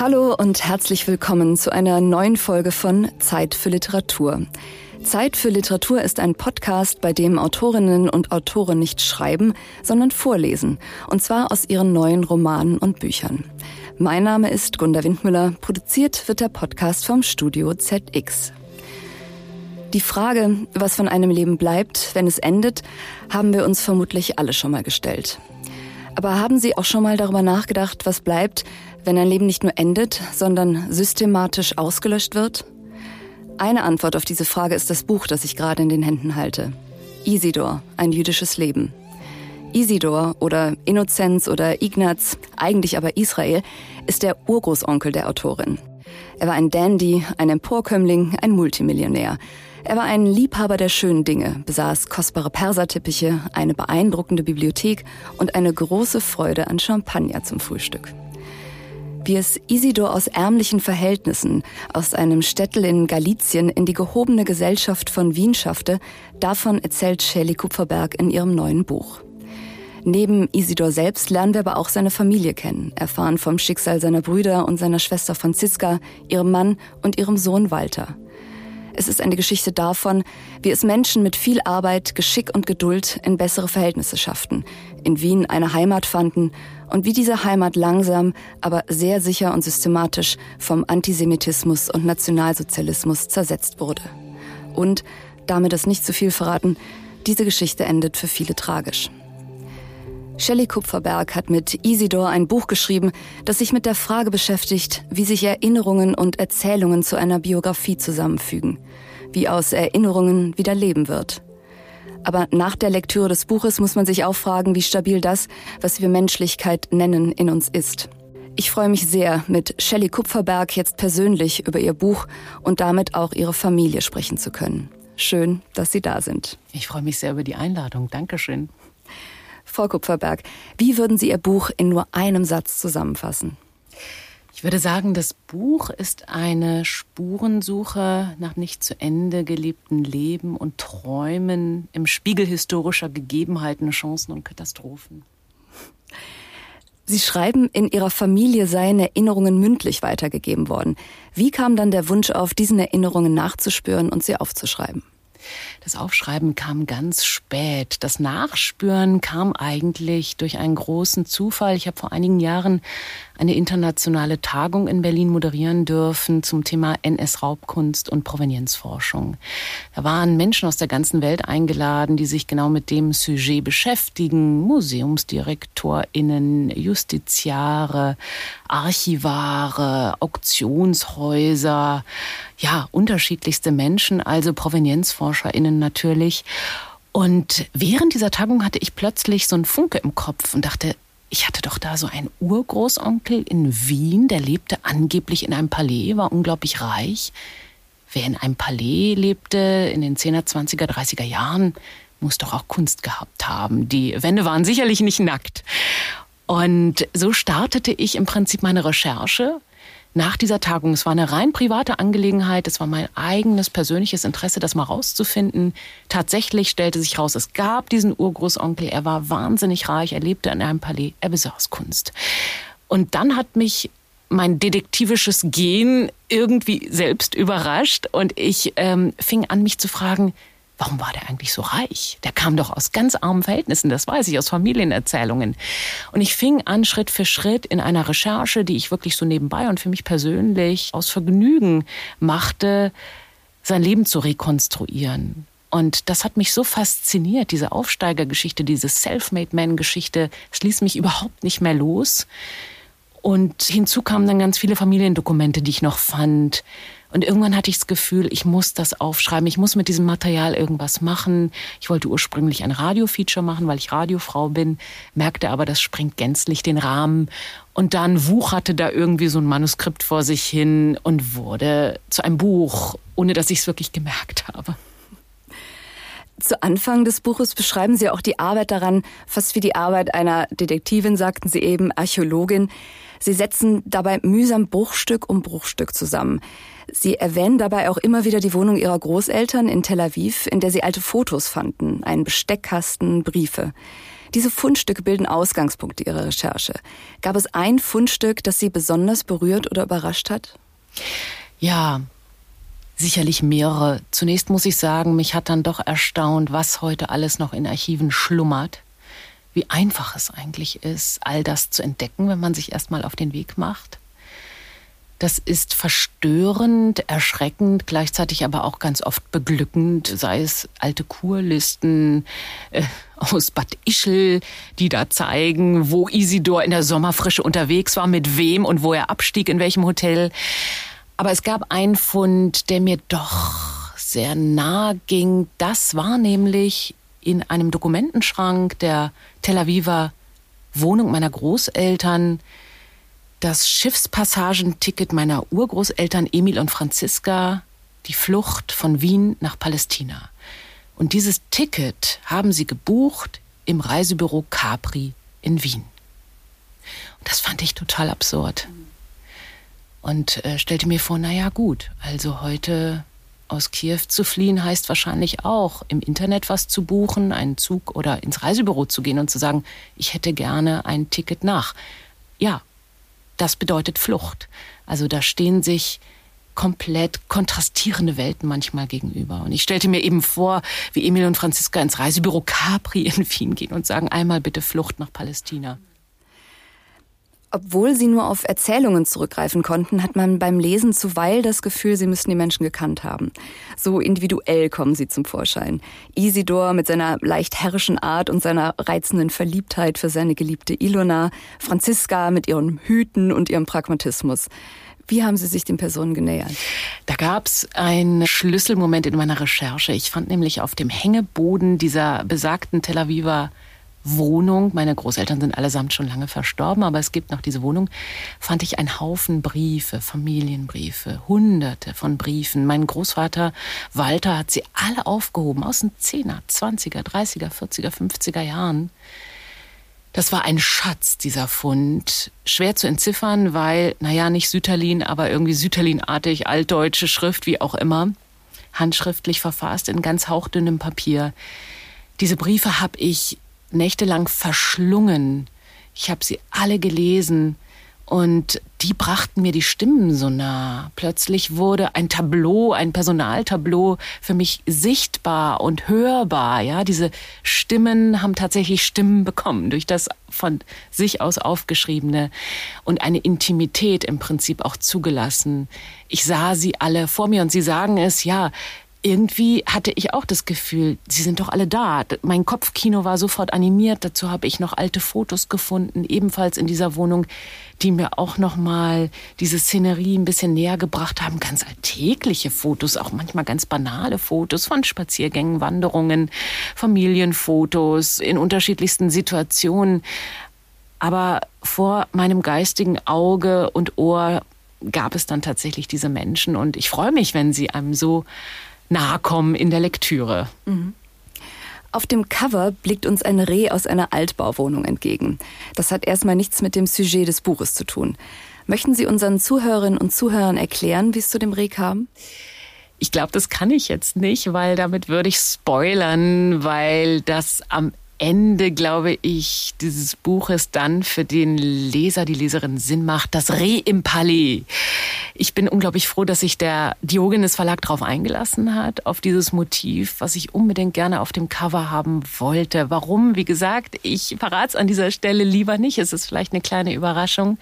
Hallo und herzlich willkommen zu einer neuen Folge von Zeit für Literatur. Zeit für Literatur ist ein Podcast, bei dem Autorinnen und Autoren nicht schreiben, sondern vorlesen, und zwar aus ihren neuen Romanen und Büchern. Mein Name ist Gunda Windmüller, produziert wird der Podcast vom Studio ZX. Die Frage, was von einem Leben bleibt, wenn es endet, haben wir uns vermutlich alle schon mal gestellt. Aber haben Sie auch schon mal darüber nachgedacht, was bleibt, wenn ein Leben nicht nur endet, sondern systematisch ausgelöscht wird? Eine Antwort auf diese Frage ist das Buch, das ich gerade in den Händen halte. Isidor, ein jüdisches Leben. Isidor oder Innozenz oder Ignaz, eigentlich aber Israel, ist der Urgroßonkel der Autorin. Er war ein Dandy, ein Emporkömmling, ein Multimillionär. Er war ein Liebhaber der schönen Dinge, besaß kostbare Perserteppiche, eine beeindruckende Bibliothek und eine große Freude an Champagner zum Frühstück. Wie es Isidor aus ärmlichen Verhältnissen, aus einem Städtel in Galizien in die gehobene Gesellschaft von Wien schaffte, davon erzählt Shelley Kupferberg in ihrem neuen Buch. Neben Isidor selbst lernen wir aber auch seine Familie kennen, erfahren vom Schicksal seiner Brüder und seiner Schwester Franziska, ihrem Mann und ihrem Sohn Walter. Es ist eine Geschichte davon, wie es Menschen mit viel Arbeit, Geschick und Geduld in bessere Verhältnisse schafften, in Wien eine Heimat fanden und wie diese Heimat langsam, aber sehr sicher und systematisch vom Antisemitismus und Nationalsozialismus zersetzt wurde. Und, damit es nicht zu viel verraten, diese Geschichte endet für viele tragisch. Shelley Kupferberg hat mit Isidor ein Buch geschrieben, das sich mit der Frage beschäftigt, wie sich Erinnerungen und Erzählungen zu einer Biografie zusammenfügen, wie aus Erinnerungen wieder Leben wird. Aber nach der Lektüre des Buches muss man sich auch fragen, wie stabil das, was wir Menschlichkeit nennen, in uns ist. Ich freue mich sehr, mit Shelley Kupferberg jetzt persönlich über ihr Buch und damit auch ihre Familie sprechen zu können. Schön, dass Sie da sind. Ich freue mich sehr über die Einladung. Dankeschön. Frau Kupferberg, wie würden Sie Ihr Buch in nur einem Satz zusammenfassen? Ich würde sagen, das Buch ist eine Spurensuche nach nicht zu Ende gelebten Leben und Träumen im Spiegel historischer Gegebenheiten, Chancen und Katastrophen. Sie schreiben, in Ihrer Familie seien Erinnerungen mündlich weitergegeben worden. Wie kam dann der Wunsch auf, diesen Erinnerungen nachzuspüren und sie aufzuschreiben? Das Aufschreiben kam ganz spät. Das Nachspüren kam eigentlich durch einen großen Zufall. Ich habe vor einigen Jahren eine internationale Tagung in Berlin moderieren dürfen zum Thema NS-Raubkunst und Provenienzforschung. Da waren Menschen aus der ganzen Welt eingeladen, die sich genau mit dem Sujet beschäftigen. MuseumsdirektorInnen, Justiziare, Archivare, Auktionshäuser, ja, unterschiedlichste Menschen, also ProvenienzforscherInnen natürlich. Und während dieser Tagung hatte ich plötzlich so einen Funke im Kopf und dachte, ich hatte doch da so einen Urgroßonkel in Wien, der lebte angeblich in einem Palais, war unglaublich reich. Wer in einem Palais lebte in den 10er, 20er, 30er Jahren, muss doch auch Kunst gehabt haben. Die Wände waren sicherlich nicht nackt. Und so startete ich im Prinzip meine Recherche nach dieser Tagung. Es war eine rein private Angelegenheit. Es war mein eigenes persönliches Interesse, das mal rauszufinden. Tatsächlich stellte sich raus, es gab diesen Urgroßonkel. Er war wahnsinnig reich. Er lebte in einem Palais. Er besaß Kunst. Und dann hat mich mein detektivisches Gen irgendwie selbst überrascht und ich ähm, fing an, mich zu fragen, warum war der eigentlich so reich? Der kam doch aus ganz armen Verhältnissen, das weiß ich aus Familienerzählungen. Und ich fing an, Schritt für Schritt in einer Recherche, die ich wirklich so nebenbei und für mich persönlich aus Vergnügen machte, sein Leben zu rekonstruieren. Und das hat mich so fasziniert, diese Aufsteigergeschichte, diese Self-Made-Man-Geschichte. Es ließ mich überhaupt nicht mehr los. Und hinzu kamen dann ganz viele Familiendokumente, die ich noch fand. Und irgendwann hatte ich das Gefühl, ich muss das aufschreiben, ich muss mit diesem Material irgendwas machen. Ich wollte ursprünglich ein Radiofeature machen, weil ich Radiofrau bin, merkte aber, das springt gänzlich den Rahmen. Und dann wucherte da irgendwie so ein Manuskript vor sich hin und wurde zu einem Buch, ohne dass ich es wirklich gemerkt habe. Zu Anfang des Buches beschreiben Sie auch die Arbeit daran, fast wie die Arbeit einer Detektivin, sagten Sie eben, Archäologin. Sie setzen dabei mühsam Bruchstück um Bruchstück zusammen. Sie erwähnen dabei auch immer wieder die Wohnung ihrer Großeltern in Tel Aviv, in der sie alte Fotos fanden, einen Besteckkasten, Briefe. Diese Fundstücke bilden Ausgangspunkte ihrer Recherche. Gab es ein Fundstück, das Sie besonders berührt oder überrascht hat? Ja, sicherlich mehrere. Zunächst muss ich sagen, mich hat dann doch erstaunt, was heute alles noch in Archiven schlummert. Wie einfach es eigentlich ist, all das zu entdecken, wenn man sich erstmal auf den Weg macht. Das ist verstörend, erschreckend, gleichzeitig aber auch ganz oft beglückend, sei es alte Kurlisten äh, aus Bad Ischl, die da zeigen, wo Isidor in der Sommerfrische unterwegs war, mit wem und wo er abstieg, in welchem Hotel. Aber es gab einen Fund, der mir doch sehr nahe ging. Das war nämlich in einem Dokumentenschrank der Tel Aviver Wohnung meiner Großeltern das Schiffspassagenticket meiner Urgroßeltern Emil und Franziska, die Flucht von Wien nach Palästina. Und dieses Ticket haben sie gebucht im Reisebüro Capri in Wien. Und das fand ich total absurd. Und äh, stellte mir vor, naja gut, also heute aus Kiew zu fliehen heißt wahrscheinlich auch, im Internet was zu buchen, einen Zug oder ins Reisebüro zu gehen und zu sagen, ich hätte gerne ein Ticket nach. Ja, das bedeutet Flucht. Also da stehen sich komplett kontrastierende Welten manchmal gegenüber. Und ich stellte mir eben vor, wie Emil und Franziska ins Reisebüro Capri in Wien gehen und sagen, einmal bitte Flucht nach Palästina. Obwohl sie nur auf Erzählungen zurückgreifen konnten, hat man beim Lesen zuweilen das Gefühl, sie müssten die Menschen gekannt haben. So individuell kommen sie zum Vorschein. Isidor mit seiner leicht herrischen Art und seiner reizenden Verliebtheit für seine geliebte Ilona, Franziska mit ihren Hüten und ihrem Pragmatismus. Wie haben Sie sich den Personen genähert? Da gab es einen Schlüsselmoment in meiner Recherche. Ich fand nämlich auf dem Hängeboden dieser besagten Tel Aviver Wohnung, meine Großeltern sind allesamt schon lange verstorben, aber es gibt noch diese Wohnung, fand ich einen Haufen Briefe, Familienbriefe, hunderte von Briefen. Mein Großvater Walter hat sie alle aufgehoben aus den 10er, 20er, 30er, 40er, 50er Jahren. Das war ein Schatz, dieser Fund. Schwer zu entziffern, weil, naja, nicht Süterlin, aber irgendwie Süterlinartig, altdeutsche Schrift, wie auch immer. Handschriftlich verfasst in ganz hauchdünnem Papier. Diese Briefe habe ich nächtelang verschlungen. Ich habe sie alle gelesen und die brachten mir die Stimmen so nah. Plötzlich wurde ein Tableau, ein Personaltableau für mich sichtbar und hörbar. Ja, diese Stimmen haben tatsächlich Stimmen bekommen durch das von sich aus aufgeschriebene und eine Intimität im Prinzip auch zugelassen. Ich sah sie alle vor mir und sie sagen es, ja, irgendwie hatte ich auch das Gefühl, sie sind doch alle da. Mein Kopfkino war sofort animiert. Dazu habe ich noch alte Fotos gefunden, ebenfalls in dieser Wohnung, die mir auch noch mal diese Szenerie ein bisschen näher gebracht haben. Ganz alltägliche Fotos, auch manchmal ganz banale Fotos von Spaziergängen, Wanderungen, Familienfotos in unterschiedlichsten Situationen. Aber vor meinem geistigen Auge und Ohr gab es dann tatsächlich diese Menschen und ich freue mich, wenn sie einem so nahe kommen in der Lektüre. Mhm. Auf dem Cover blickt uns ein Reh aus einer Altbauwohnung entgegen. Das hat erstmal nichts mit dem Sujet des Buches zu tun. Möchten Sie unseren Zuhörerinnen und Zuhörern erklären, wie es zu dem Reh kam? Ich glaube, das kann ich jetzt nicht, weil damit würde ich spoilern, weil das am Ende, glaube ich, dieses Buches dann für den Leser, die Leserin Sinn macht, das Reh im Palais. Ich bin unglaublich froh, dass sich der Diogenes Verlag darauf eingelassen hat, auf dieses Motiv, was ich unbedingt gerne auf dem Cover haben wollte. Warum? Wie gesagt, ich verrate es an dieser Stelle lieber nicht. Es ist vielleicht eine kleine Überraschung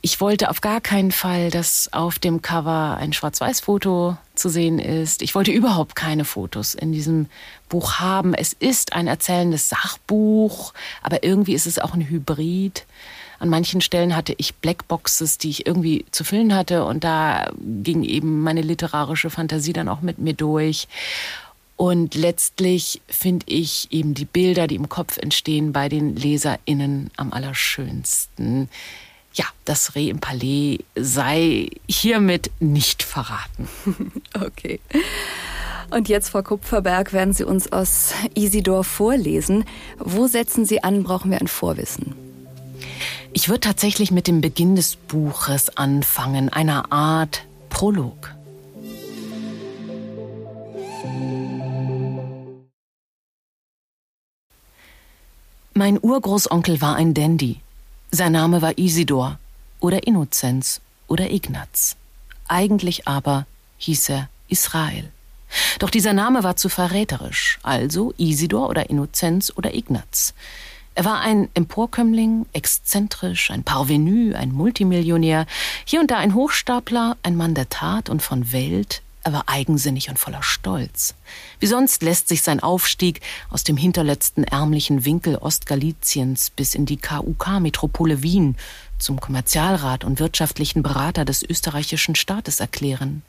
ich wollte auf gar keinen Fall, dass auf dem Cover ein Schwarz-Weiß-Foto zu sehen ist. Ich wollte überhaupt keine Fotos in diesem Buch haben. Es ist ein erzählendes Sachbuch, aber irgendwie ist es auch ein Hybrid. An manchen Stellen hatte ich Blackboxes, die ich irgendwie zu füllen hatte und da ging eben meine literarische Fantasie dann auch mit mir durch. Und letztlich finde ich eben die Bilder, die im Kopf entstehen, bei den LeserInnen am allerschönsten ja, das Reh im Palais sei hiermit nicht verraten. okay. Und jetzt, Frau Kupferberg, werden Sie uns aus Isidor vorlesen. Wo setzen Sie an? Brauchen wir ein Vorwissen? Ich würde tatsächlich mit dem Beginn des Buches anfangen, einer Art Prolog. Mein Urgroßonkel war ein Dandy. Sein Name war Isidor oder Innozenz oder Ignaz. Eigentlich aber hieß er Israel. Doch dieser Name war zu verräterisch, also Isidor oder Innozenz oder Ignaz. Er war ein Emporkömmling, exzentrisch, ein Parvenu, ein Multimillionär, hier und da ein Hochstapler, ein Mann der Tat und von Welt, er war eigensinnig und voller Stolz. Wie sonst lässt sich sein Aufstieg aus dem hinterletzten ärmlichen Winkel Ostgaliciens bis in die KUK-Metropole Wien zum Kommerzialrat und wirtschaftlichen Berater des österreichischen Staates erklären.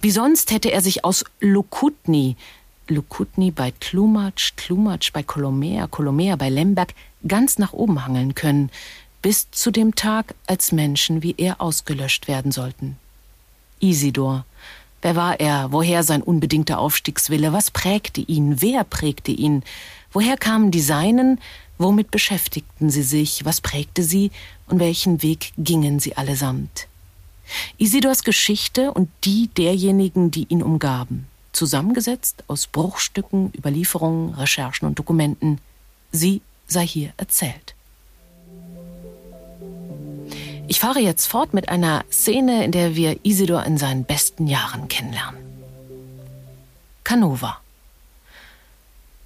Wie sonst hätte er sich aus Lukutni, Lukutni bei Tlumatsch, Tlumatsch bei Kolomea, Kolomea bei Lemberg ganz nach oben hangeln können, bis zu dem Tag, als Menschen wie er ausgelöscht werden sollten. Isidor, Wer war er? Woher sein unbedingter Aufstiegswille? Was prägte ihn? Wer prägte ihn? Woher kamen die Seinen? Womit beschäftigten sie sich? Was prägte sie? Und welchen Weg gingen sie allesamt? Isidors Geschichte und die derjenigen, die ihn umgaben, zusammengesetzt aus Bruchstücken, Überlieferungen, Recherchen und Dokumenten, sie sei hier erzählt. Ich fahre jetzt fort mit einer Szene, in der wir Isidor in seinen besten Jahren kennenlernen. Canova.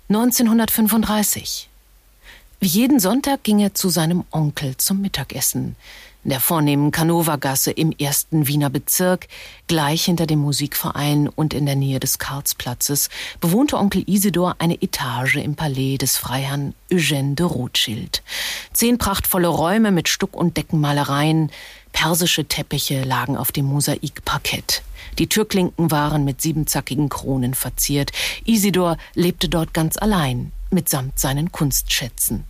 1935. Wie jeden Sonntag ging er zu seinem Onkel zum Mittagessen in der vornehmen Canova-Gasse im ersten Wiener Bezirk, gleich hinter dem Musikverein und in der Nähe des Karlsplatzes, bewohnte Onkel Isidor eine Etage im Palais des Freiherrn Eugène de Rothschild. Zehn prachtvolle Räume mit Stuck- und Deckenmalereien, persische Teppiche lagen auf dem Mosaikparkett. Die Türklinken waren mit siebenzackigen Kronen verziert. Isidor lebte dort ganz allein, mitsamt seinen Kunstschätzen.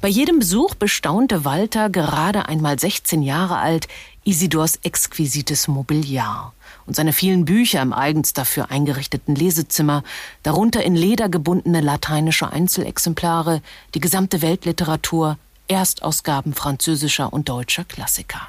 Bei jedem Besuch bestaunte Walter, gerade einmal 16 Jahre alt, Isidors exquisites Mobiliar und seine vielen Bücher im eigens dafür eingerichteten Lesezimmer, darunter in Leder gebundene lateinische Einzelexemplare, die gesamte Weltliteratur, Erstausgaben französischer und deutscher Klassiker.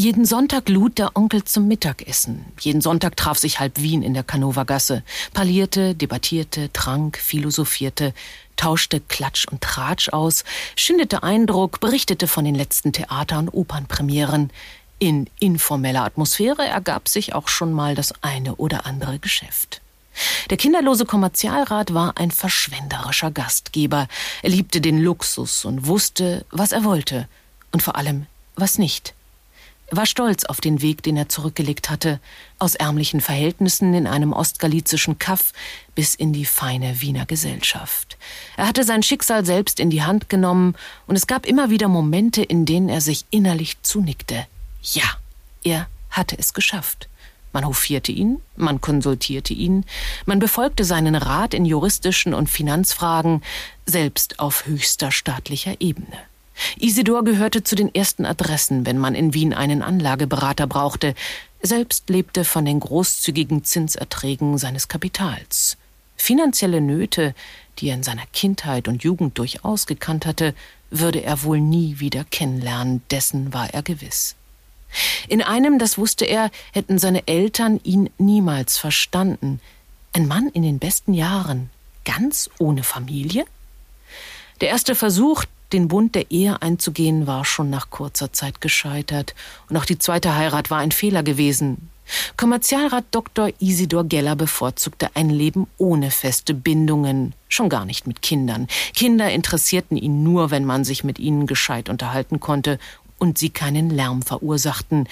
Jeden Sonntag lud der Onkel zum Mittagessen. Jeden Sonntag traf sich halb Wien in der Canova-Gasse, parlierte, debattierte, trank, philosophierte, tauschte Klatsch und Tratsch aus, schindete Eindruck, berichtete von den letzten Theater- und Opernpremieren. In informeller Atmosphäre ergab sich auch schon mal das eine oder andere Geschäft. Der kinderlose Kommerzialrat war ein verschwenderischer Gastgeber. Er liebte den Luxus und wusste, was er wollte und vor allem, was nicht war stolz auf den Weg, den er zurückgelegt hatte, aus ärmlichen Verhältnissen in einem ostgalizischen Kaff bis in die feine Wiener Gesellschaft. Er hatte sein Schicksal selbst in die Hand genommen, und es gab immer wieder Momente, in denen er sich innerlich zunickte. Ja, er hatte es geschafft. Man hofierte ihn, man konsultierte ihn, man befolgte seinen Rat in juristischen und Finanzfragen, selbst auf höchster staatlicher Ebene. Isidor gehörte zu den ersten Adressen, wenn man in Wien einen Anlageberater brauchte. Selbst lebte von den großzügigen Zinserträgen seines Kapitals. Finanzielle Nöte, die er in seiner Kindheit und Jugend durchaus gekannt hatte, würde er wohl nie wieder kennenlernen, dessen war er gewiss. In einem, das wusste er, hätten seine Eltern ihn niemals verstanden. Ein Mann in den besten Jahren, ganz ohne Familie? Der erste Versuch, den Bund der Ehe einzugehen war schon nach kurzer Zeit gescheitert. Und auch die zweite Heirat war ein Fehler gewesen. Kommerzialrat Dr. Isidor Geller bevorzugte ein Leben ohne feste Bindungen, schon gar nicht mit Kindern. Kinder interessierten ihn nur, wenn man sich mit ihnen gescheit unterhalten konnte und sie keinen Lärm verursachten,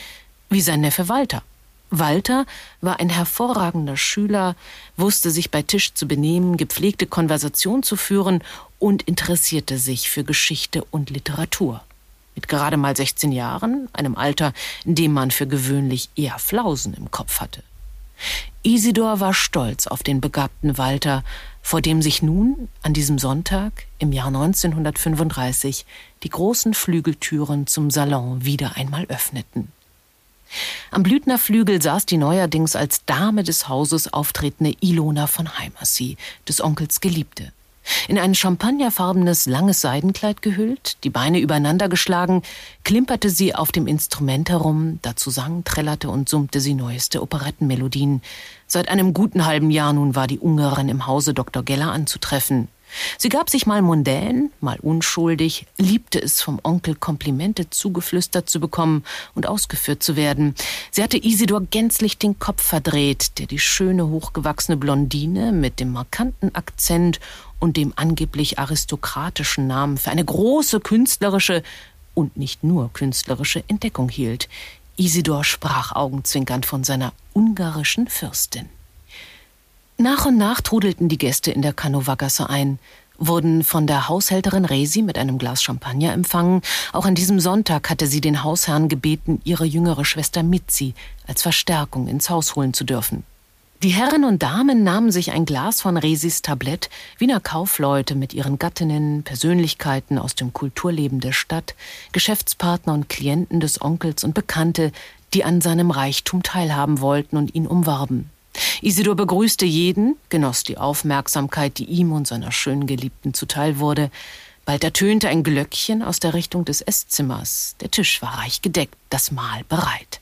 wie sein Neffe Walter. Walter war ein hervorragender Schüler, wusste sich bei Tisch zu benehmen, gepflegte Konversation zu führen und interessierte sich für Geschichte und Literatur. Mit gerade mal 16 Jahren, einem Alter, in dem man für gewöhnlich eher Flausen im Kopf hatte. Isidor war stolz auf den begabten Walter, vor dem sich nun an diesem Sonntag im Jahr 1935 die großen Flügeltüren zum Salon wieder einmal öffneten. Am Blüthner Flügel saß die neuerdings als Dame des Hauses auftretende Ilona von Heimersee, des Onkels Geliebte. In ein champagnerfarbenes langes Seidenkleid gehüllt, die Beine übereinander geschlagen, klimperte sie auf dem Instrument herum, dazu sang, trällerte und summte sie neueste Operettenmelodien. Seit einem guten halben Jahr nun war die Ungarin im Hause Dr. Geller anzutreffen. Sie gab sich mal mundän, mal unschuldig, liebte es vom Onkel Komplimente zugeflüstert zu bekommen und ausgeführt zu werden. Sie hatte Isidor gänzlich den Kopf verdreht, der die schöne, hochgewachsene Blondine mit dem markanten Akzent und dem angeblich aristokratischen Namen für eine große künstlerische und nicht nur künstlerische Entdeckung hielt. Isidor sprach augenzwinkernd von seiner ungarischen Fürstin. Nach und nach trudelten die Gäste in der Kanowa-Gasse ein, wurden von der Haushälterin Resi mit einem Glas Champagner empfangen. Auch an diesem Sonntag hatte sie den Hausherrn gebeten, ihre jüngere Schwester Mitzi als Verstärkung ins Haus holen zu dürfen. Die Herren und Damen nahmen sich ein Glas von Resis Tablett, Wiener Kaufleute mit ihren Gattinnen, Persönlichkeiten aus dem Kulturleben der Stadt, Geschäftspartner und Klienten des Onkels und Bekannte, die an seinem Reichtum teilhaben wollten und ihn umwarben. Isidor begrüßte jeden, genoss die Aufmerksamkeit, die ihm und seiner schönen Geliebten zuteil wurde. Bald ertönte ein Glöckchen aus der Richtung des Esszimmer,s Der Tisch war reich gedeckt, das Mahl bereit.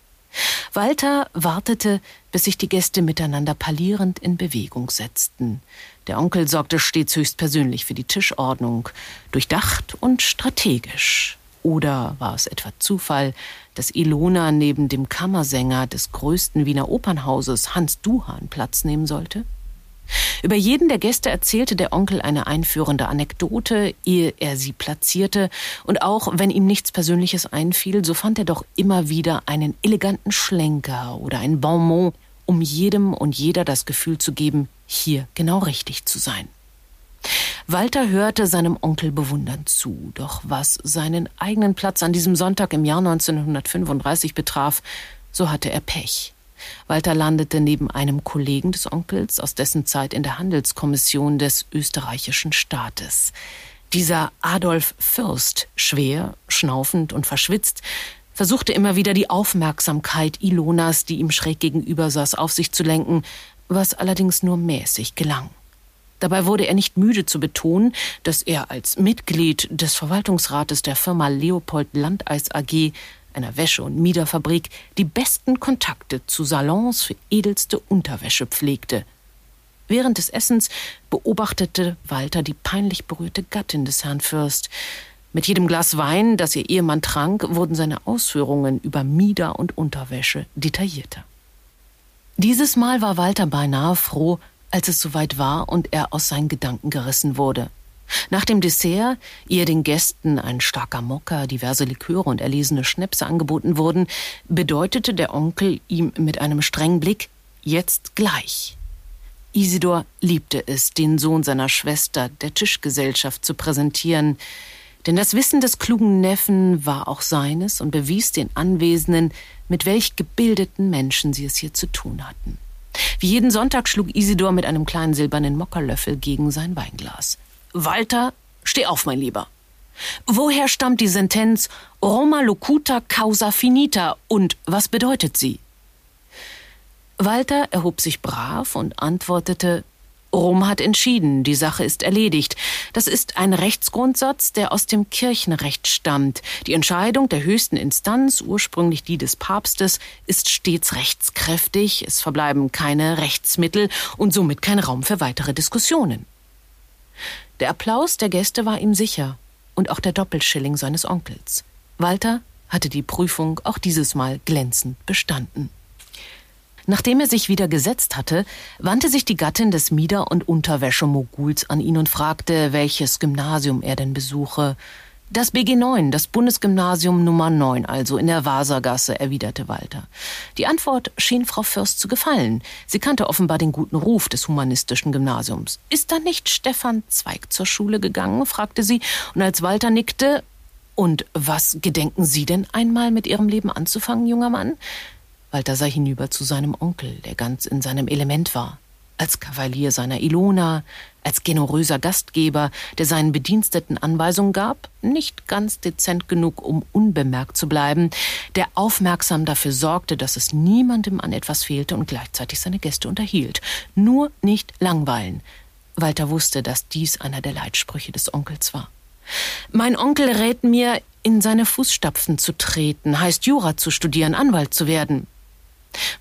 Walter wartete, bis sich die Gäste miteinander parlierend in Bewegung setzten. Der Onkel sorgte stets höchstpersönlich für die Tischordnung, durchdacht und strategisch. Oder war es etwa Zufall, dass Ilona neben dem Kammersänger des größten Wiener Opernhauses Hans Duhan Platz nehmen sollte? Über jeden der Gäste erzählte der Onkel eine einführende Anekdote, ehe er sie platzierte, und auch wenn ihm nichts Persönliches einfiel, so fand er doch immer wieder einen eleganten Schlenker oder ein Bonmot, um jedem und jeder das Gefühl zu geben, hier genau richtig zu sein. Walter hörte seinem Onkel bewundernd zu, doch was seinen eigenen Platz an diesem Sonntag im Jahr 1935 betraf, so hatte er Pech. Walter landete neben einem Kollegen des Onkels aus dessen Zeit in der Handelskommission des österreichischen Staates. Dieser Adolf Fürst, schwer, schnaufend und verschwitzt, versuchte immer wieder die Aufmerksamkeit Ilonas, die ihm schräg gegenüber saß, auf sich zu lenken, was allerdings nur mäßig gelang. Dabei wurde er nicht müde zu betonen, dass er als Mitglied des Verwaltungsrates der Firma Leopold Landeis AG, einer Wäsche- und Miederfabrik, die besten Kontakte zu Salons für edelste Unterwäsche pflegte. Während des Essens beobachtete Walter die peinlich berührte Gattin des Herrn Fürst. Mit jedem Glas Wein, das ihr Ehemann trank, wurden seine Ausführungen über Mieder und Unterwäsche detaillierter. Dieses Mal war Walter beinahe froh, als es soweit war und er aus seinen Gedanken gerissen wurde. Nach dem Dessert, ehe den Gästen ein starker Mokka, diverse Liköre und erlesene Schnäpse angeboten wurden, bedeutete der Onkel ihm mit einem strengen Blick jetzt gleich. Isidor liebte es, den Sohn seiner Schwester der Tischgesellschaft zu präsentieren, denn das Wissen des klugen Neffen war auch seines und bewies den Anwesenden, mit welch gebildeten Menschen sie es hier zu tun hatten. Wie jeden Sonntag schlug Isidor mit einem kleinen silbernen Mockerlöffel gegen sein Weinglas. Walter, steh auf, mein Lieber. Woher stammt die Sentenz Roma locuta causa finita und was bedeutet sie? Walter erhob sich brav und antwortete Rom hat entschieden, die Sache ist erledigt. Das ist ein Rechtsgrundsatz, der aus dem Kirchenrecht stammt. Die Entscheidung der höchsten Instanz, ursprünglich die des Papstes, ist stets rechtskräftig, es verbleiben keine Rechtsmittel und somit kein Raum für weitere Diskussionen. Der Applaus der Gäste war ihm sicher und auch der Doppelschilling seines Onkels. Walter hatte die Prüfung auch dieses Mal glänzend bestanden. Nachdem er sich wieder gesetzt hatte, wandte sich die Gattin des Mieder- und Unterwäschemoguls an ihn und fragte, welches Gymnasium er denn besuche. Das BG 9, das Bundesgymnasium Nummer 9, also in der Wasergasse, erwiderte Walter. Die Antwort schien Frau Fürst zu gefallen. Sie kannte offenbar den guten Ruf des humanistischen Gymnasiums. Ist da nicht Stefan Zweig zur Schule gegangen? fragte sie, und als Walter nickte, und was gedenken Sie denn einmal mit Ihrem Leben anzufangen, junger Mann? Walter sah hinüber zu seinem Onkel, der ganz in seinem Element war. Als Kavalier seiner Ilona, als generöser Gastgeber, der seinen Bediensteten Anweisungen gab, nicht ganz dezent genug, um unbemerkt zu bleiben, der aufmerksam dafür sorgte, dass es niemandem an etwas fehlte und gleichzeitig seine Gäste unterhielt. Nur nicht langweilen. Walter wusste, dass dies einer der Leitsprüche des Onkels war. Mein Onkel rät mir, in seine Fußstapfen zu treten, heißt Jura zu studieren, Anwalt zu werden.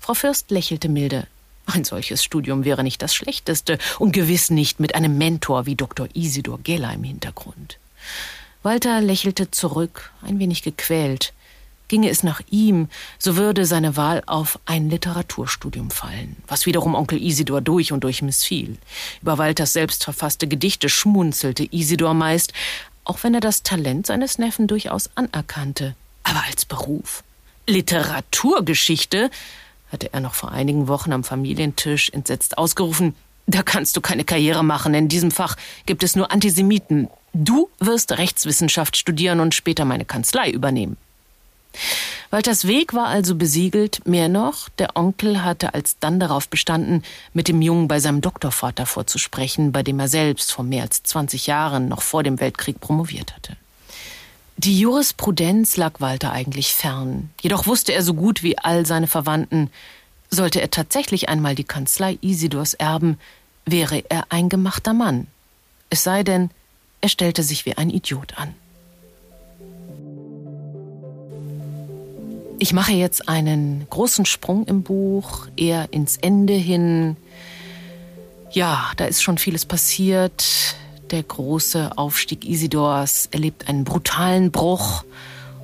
Frau Fürst lächelte milde. Ein solches Studium wäre nicht das schlechteste und gewiss nicht mit einem Mentor wie Dr. Isidor Geller im Hintergrund. Walter lächelte zurück, ein wenig gequält. Ginge es nach ihm, so würde seine Wahl auf ein Literaturstudium fallen, was wiederum Onkel Isidor durch und durch missfiel. Über Walters selbst verfasste Gedichte schmunzelte Isidor meist, auch wenn er das Talent seines Neffen durchaus anerkannte. Aber als Beruf? Literaturgeschichte? Hatte er noch vor einigen Wochen am Familientisch entsetzt ausgerufen. Da kannst du keine Karriere machen. In diesem Fach gibt es nur Antisemiten. Du wirst Rechtswissenschaft studieren und später meine Kanzlei übernehmen. Walters Weg war also besiegelt. Mehr noch, der Onkel hatte alsdann darauf bestanden, mit dem Jungen bei seinem Doktorvater vorzusprechen, bei dem er selbst vor mehr als 20 Jahren noch vor dem Weltkrieg promoviert hatte. Die Jurisprudenz lag Walter eigentlich fern. Jedoch wusste er so gut wie all seine Verwandten, sollte er tatsächlich einmal die Kanzlei Isidors erben, wäre er ein gemachter Mann. Es sei denn, er stellte sich wie ein Idiot an. Ich mache jetzt einen großen Sprung im Buch, eher ins Ende hin. Ja, da ist schon vieles passiert. Der große Aufstieg Isidors erlebt einen brutalen Bruch.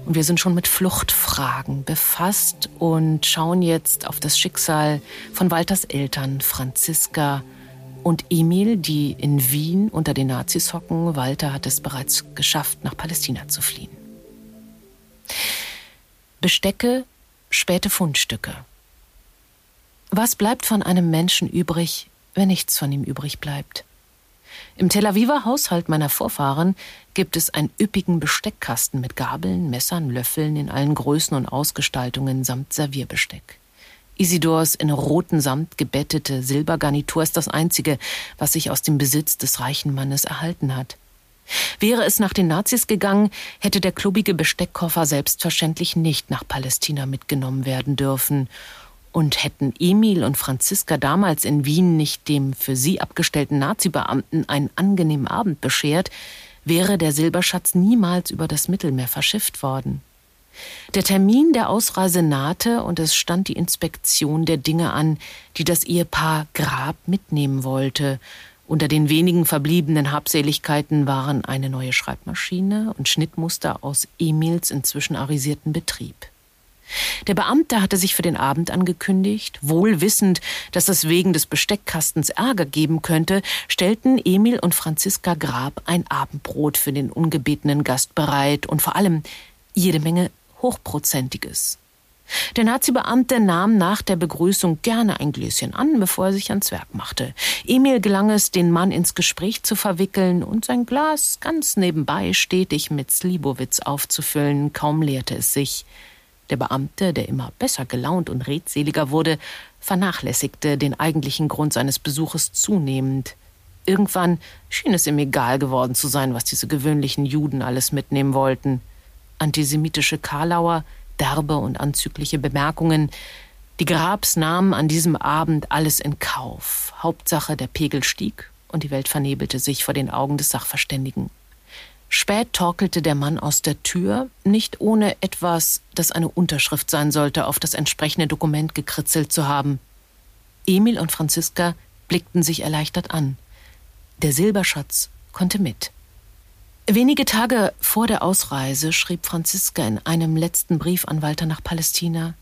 Und wir sind schon mit Fluchtfragen befasst und schauen jetzt auf das Schicksal von Walters Eltern, Franziska und Emil, die in Wien unter den Nazis hocken. Walter hat es bereits geschafft, nach Palästina zu fliehen. Bestecke, späte Fundstücke. Was bleibt von einem Menschen übrig, wenn nichts von ihm übrig bleibt? Im Tel Aviver Haushalt meiner Vorfahren gibt es einen üppigen Besteckkasten mit Gabeln, Messern, Löffeln in allen Größen und Ausgestaltungen samt Servierbesteck. Isidors in roten Samt gebettete Silbergarnitur ist das einzige, was sich aus dem Besitz des reichen Mannes erhalten hat. Wäre es nach den Nazis gegangen, hätte der klubige Besteckkoffer selbstverständlich nicht nach Palästina mitgenommen werden dürfen. Und hätten Emil und Franziska damals in Wien nicht dem für sie abgestellten Nazi-Beamten einen angenehmen Abend beschert, wäre der Silberschatz niemals über das Mittelmeer verschifft worden. Der Termin der Ausreise nahte und es stand die Inspektion der Dinge an, die das Ehepaar Grab mitnehmen wollte, unter den wenigen verbliebenen Habseligkeiten waren eine neue Schreibmaschine und Schnittmuster aus Emils inzwischen arisierten Betrieb. Der Beamte hatte sich für den Abend angekündigt. Wohl wissend, dass es wegen des Besteckkastens Ärger geben könnte, stellten Emil und Franziska Grab ein Abendbrot für den ungebetenen Gast bereit und vor allem jede Menge Hochprozentiges. Der Nazi-Beamte nahm nach der Begrüßung gerne ein Gläschen an, bevor er sich ans Werk machte. Emil gelang es, den Mann ins Gespräch zu verwickeln und sein Glas ganz nebenbei stetig mit Slibowitz aufzufüllen. Kaum leerte es sich. Der Beamte, der immer besser gelaunt und redseliger wurde, vernachlässigte den eigentlichen Grund seines Besuches zunehmend. Irgendwann schien es ihm egal geworden zu sein, was diese gewöhnlichen Juden alles mitnehmen wollten. Antisemitische Karlauer, derbe und anzügliche Bemerkungen. Die Grabs nahmen an diesem Abend alles in Kauf. Hauptsache, der Pegel stieg und die Welt vernebelte sich vor den Augen des Sachverständigen. Spät torkelte der Mann aus der Tür, nicht ohne etwas, das eine Unterschrift sein sollte, auf das entsprechende Dokument gekritzelt zu haben. Emil und Franziska blickten sich erleichtert an. Der Silberschatz konnte mit. Wenige Tage vor der Ausreise schrieb Franziska in einem letzten Brief an Walter nach Palästina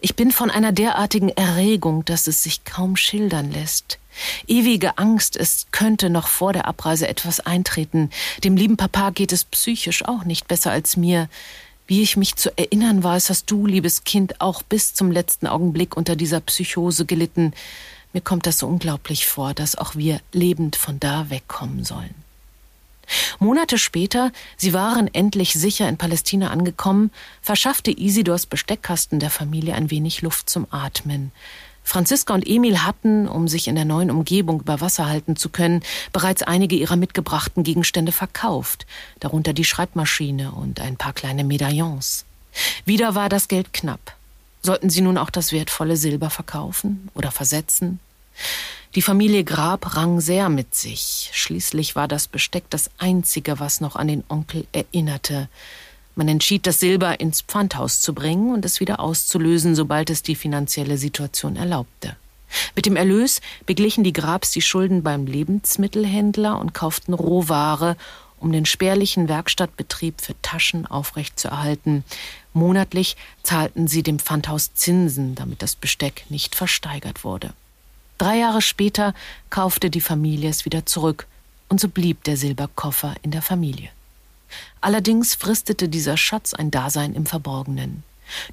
Ich bin von einer derartigen Erregung, dass es sich kaum schildern lässt. Ewige Angst, es könnte noch vor der Abreise etwas eintreten. Dem lieben Papa geht es psychisch auch nicht besser als mir. Wie ich mich zu erinnern weiß, hast du, liebes Kind, auch bis zum letzten Augenblick unter dieser Psychose gelitten. Mir kommt das so unglaublich vor, dass auch wir lebend von da wegkommen sollen. Monate später, sie waren endlich sicher in Palästina angekommen, verschaffte Isidors Besteckkasten der Familie ein wenig Luft zum Atmen. Franziska und Emil hatten, um sich in der neuen Umgebung über Wasser halten zu können, bereits einige ihrer mitgebrachten Gegenstände verkauft, darunter die Schreibmaschine und ein paar kleine Medaillons. Wieder war das Geld knapp. Sollten sie nun auch das wertvolle Silber verkaufen oder versetzen? Die Familie Grab rang sehr mit sich. Schließlich war das Besteck das einzige, was noch an den Onkel erinnerte. Man entschied, das Silber ins Pfandhaus zu bringen und es wieder auszulösen, sobald es die finanzielle Situation erlaubte. Mit dem Erlös beglichen die Grabs die Schulden beim Lebensmittelhändler und kauften Rohware, um den spärlichen Werkstattbetrieb für Taschen aufrechtzuerhalten. Monatlich zahlten sie dem Pfandhaus Zinsen, damit das Besteck nicht versteigert wurde. Drei Jahre später kaufte die Familie es wieder zurück, und so blieb der Silberkoffer in der Familie. Allerdings fristete dieser Schatz ein Dasein im Verborgenen.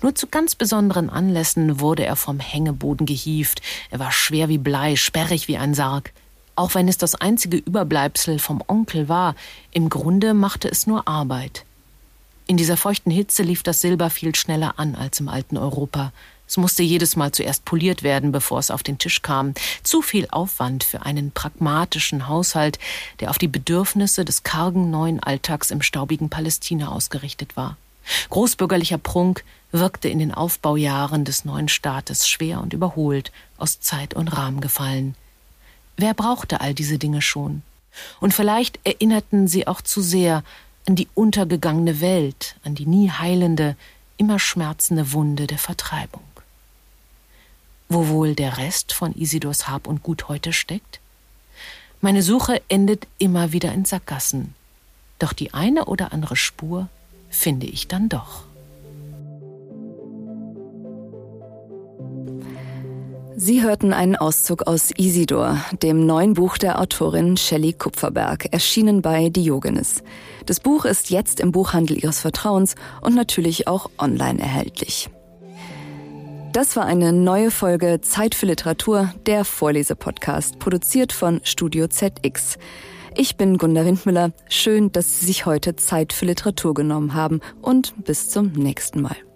Nur zu ganz besonderen Anlässen wurde er vom Hängeboden gehievt. Er war schwer wie Blei, sperrig wie ein Sarg. Auch wenn es das einzige Überbleibsel vom Onkel war, im Grunde machte es nur Arbeit. In dieser feuchten Hitze lief das Silber viel schneller an als im alten Europa. Es musste jedes Mal zuerst poliert werden, bevor es auf den Tisch kam. Zu viel Aufwand für einen pragmatischen Haushalt, der auf die Bedürfnisse des kargen neuen Alltags im staubigen Palästina ausgerichtet war. Großbürgerlicher Prunk wirkte in den Aufbaujahren des neuen Staates schwer und überholt, aus Zeit und Rahmen gefallen. Wer brauchte all diese Dinge schon? Und vielleicht erinnerten sie auch zu sehr an die untergegangene Welt, an die nie heilende, immer schmerzende Wunde der Vertreibung. Wo wohl der Rest von Isidors Hab und Gut heute steckt? Meine Suche endet immer wieder in Sackgassen. Doch die eine oder andere Spur finde ich dann doch. Sie hörten einen Auszug aus Isidor, dem neuen Buch der Autorin Shelley Kupferberg, erschienen bei Diogenes. Das Buch ist jetzt im Buchhandel Ihres Vertrauens und natürlich auch online erhältlich. Das war eine neue Folge Zeit für Literatur, der Vorlesepodcast, produziert von Studio ZX. Ich bin Gunda Windmüller. Schön, dass Sie sich heute Zeit für Literatur genommen haben und bis zum nächsten Mal.